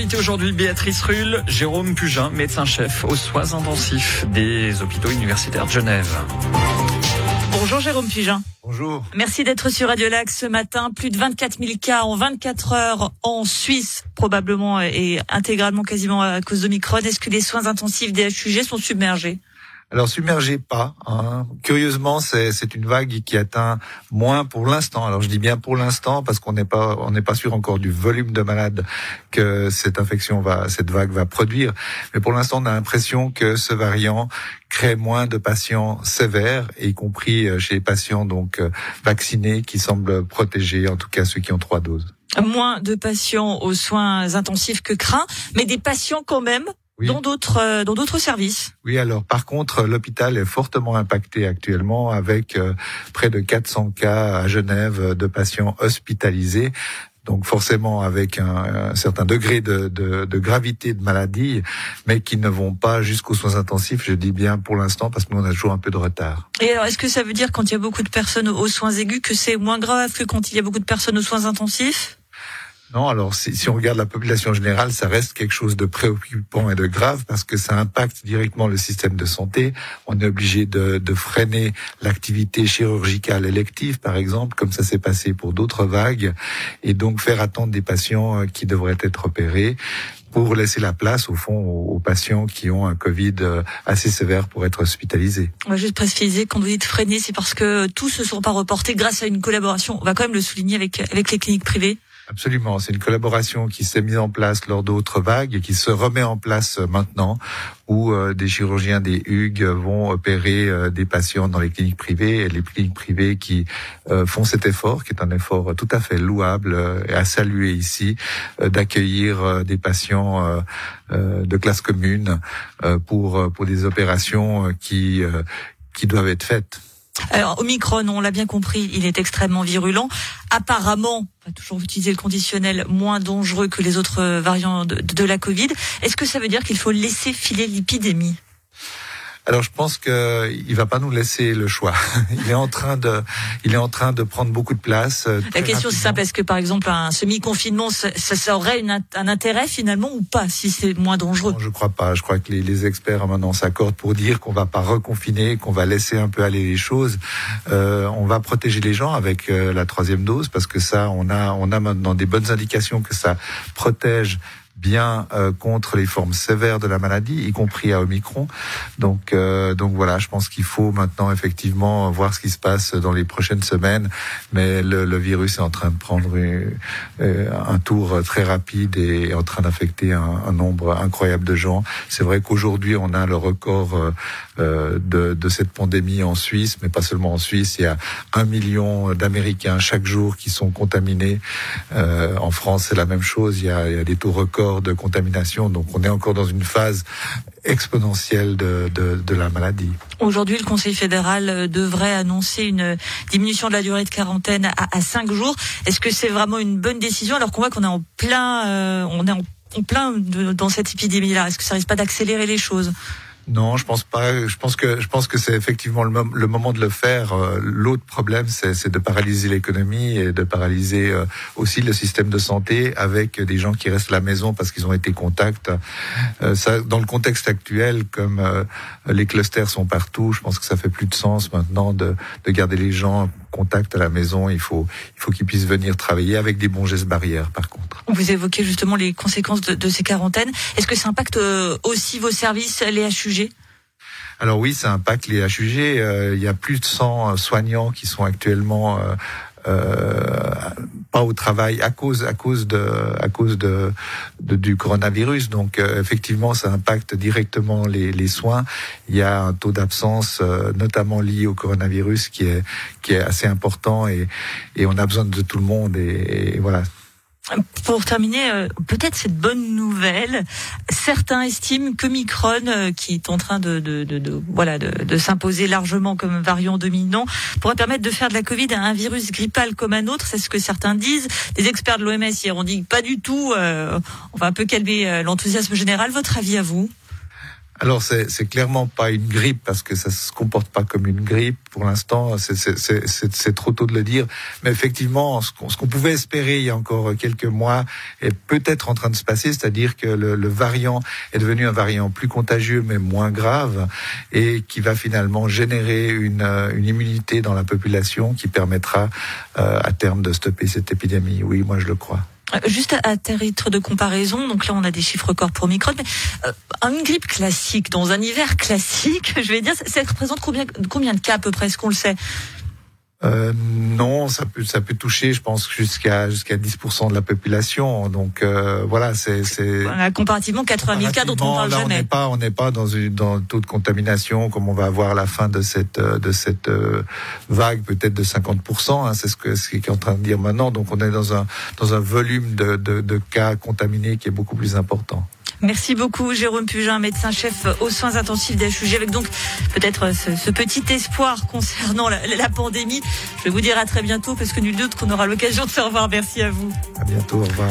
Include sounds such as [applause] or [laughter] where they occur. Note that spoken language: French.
invités aujourd'hui, Béatrice Rulle, Jérôme Pugin, médecin-chef aux soins intensifs des hôpitaux universitaires de Genève. Bonjour Jérôme Pugin. Bonjour. Merci d'être sur Radio Lac ce matin. Plus de 24 000 cas en 24 heures en Suisse, probablement et intégralement quasiment à cause d'Omicron. Est-ce que les soins intensifs des HUG sont submergés? Alors submergez pas. Hein. Curieusement, c'est une vague qui atteint moins pour l'instant. Alors je dis bien pour l'instant parce qu'on n'est pas on n'est pas sûr encore du volume de malades que cette infection va cette vague va produire. Mais pour l'instant, on a l'impression que ce variant crée moins de patients sévères, y compris euh, chez les patients donc euh, vaccinés qui semblent protégés, en tout cas ceux qui ont trois doses. Moins de patients aux soins intensifs que craint, mais des patients quand même dans d'autres euh, dans d'autres services. Oui, alors par contre, l'hôpital est fortement impacté actuellement avec euh, près de 400 cas à Genève de patients hospitalisés. Donc forcément avec un, certain degré de, de, de, gravité de maladie, mais qui ne vont pas jusqu'aux soins intensifs, je dis bien pour l'instant, parce que nous on a toujours un peu de retard. Et alors est-ce que ça veut dire quand il y a beaucoup de personnes aux soins aigus que c'est moins grave que quand il y a beaucoup de personnes aux soins intensifs? Non, alors si, si, on regarde la population générale, ça reste quelque chose de préoccupant et de grave parce que ça impacte directement le système de santé. On est obligé de, de freiner l'activité chirurgicale élective, par exemple, comme ça s'est passé pour d'autres vagues, et donc faire attendre des patients euh, qui devraient être opérés pour laisser la place, au fond, aux, patients qui ont un Covid euh, assez sévère pour être hospitalisés. On va juste préciser, quand vous dites freiner, c'est parce que tous ne sont pas reportés grâce à une collaboration, on va quand même le souligner avec, avec les cliniques privées Absolument, c'est une collaboration qui s'est mise en place lors d'autres vagues et qui se remet en place maintenant, où euh, des chirurgiens des Hugues vont opérer euh, des patients dans les cliniques privées et les cliniques privées qui euh, font cet effort, qui est un effort tout à fait louable et à saluer ici, d'accueillir des patients de classe commune pour pour des opérations qui qui doivent être faites. Alors, Omicron, on l'a bien compris, il est extrêmement virulent. Apparemment, on va toujours utiliser le conditionnel, moins dangereux que les autres variants de, de la Covid. Est-ce que ça veut dire qu'il faut laisser filer l'épidémie? Alors je pense qu'il va pas nous laisser le choix. [laughs] Il est en train de, il est en train de prendre beaucoup de place. Euh, La question c'est simple est-ce que par exemple un semi-confinement, ça, ça, aurait un intérêt finalement ou pas si c'est moins dangereux? Non, Je crois pas. Je crois que les, les experts maintenant s'accordent pour dire qu'on va pas reconfiner, qu'on va laisser un peu aller les choses. Euh, on va protéger les gens avec euh, la troisième dose parce que ça, on a, on a maintenant des bonnes indications que ça protège bien euh, contre les formes sévères de la maladie, y compris à Omicron. Donc, euh, donc voilà, je pense qu'il faut maintenant effectivement voir ce qui se passe dans les prochaines semaines. Mais le, le virus est en train de prendre euh, un tour très rapide et est en train d'affecter un, un, nombre incroyable de gens. C'est vrai qu'aujourd'hui, on a le record de, de cette pandémie en Suisse, mais pas seulement en Suisse. Il y a un million d'Américains chaque jour qui sont contaminés. en France, c'est la même chose. Il y a, il y a des taux records de contamination. Donc on est encore dans une phase exponentielle de, de, la maladie. Aujourd'hui, le Conseil fédéral euh, devrait annoncer une diminution de la durée de quarantaine à, à 5 jours. Est-ce que c'est vraiment une bonne décision alors qu'on voit qu'on est en plein, euh, on est en, plein dans cette épidémie-là? Est-ce que ça risque pas d'accélérer les choses? Non, je pense pas. Je pense que je pense que c'est effectivement le, le, moment de le faire. Euh, l'autre problème, c'est de paralyser l'économie et de paralyser euh, aussi le système de santé avec des gens qui restent à la maison parce qu'ils ont été contacts. Euh, dans le contexte actuel, comme les clusters sont partout, je pense que ça fait plus de sens maintenant de, de garder les gens contact à la maison. Il faut, il faut qu'ils puissent venir travailler avec des bons gestes barrières, par contre. Vous évoquez justement les conséquences de, de ces quarantaines. Est-ce que ça impacte euh, aussi vos services, les HUG alors oui, ça impacte les HUG. Euh, il y a plus de 100 soignants qui sont actuellement euh, pas au travail à cause à cause de à cause de, de du coronavirus. Donc euh, effectivement, ça impacte directement les, les soins. Il y a un taux d'absence, euh, notamment lié au coronavirus, qui est qui est assez important et et on a besoin de tout le monde et, et voilà. Pour terminer, euh, peut-être cette bonne nouvelle. Certains estiment que Micron, euh, qui est en train de, voilà de, s'imposer largement comme variant dominant, pourrait permettre de faire de la Covid un virus grippal comme un autre. C'est ce que certains disent. Des experts de l'OMS hier ont dit pas du tout. Euh, on va un peu calmer l'enthousiasme général. Votre avis à vous? Alors c'est clairement pas une grippe parce que ça se comporte pas comme une grippe pour l'instant. C'est trop tôt de le dire, mais effectivement, ce qu'on pouvait espérer il y a encore quelques mois est peut-être en train de se passer, c'est-à-dire que le, le, variant est devenu un variant plus contagieux mais moins grave et qui va finalement générer une, une immunité dans la population qui permettra euh, à terme de stopper cette épidémie. Oui, moi je le crois. Euh, juste à, titre de comparaison, donc là on a des chiffres records pour Omicron, mais euh, une grippe classique, dans un hiver classique, [laughs] je vais dire, ça, représente combien, combien de cas à peu près, est-ce qu'on le sait? Euh, non, ça peut ça peut toucher, je pense, jusqu'à jusqu'à 10% de la population. Donc euh, voilà, c'est c'est comparativement 80 000 cas dont on parle là, jamais. On n'est pas on n'est pas dans une dans le taux de contamination comme on va avoir à la fin de cette euh, de cette euh, vague peut-être de 50%. Hein, c'est ce que ce qui est en train de dire maintenant. Donc on est dans un dans un volume de, de, de cas contaminés qui est beaucoup plus important. Merci beaucoup Jérôme Pugin, médecin-chef aux soins intensifs d'HUG, avec donc peut-être ce, petit espoir concernant la, pandémie. Je vais vous dire à très bientôt parce que nul doute qu'on aura l'occasion de se revoir. Merci à vous. À bientôt, au revoir.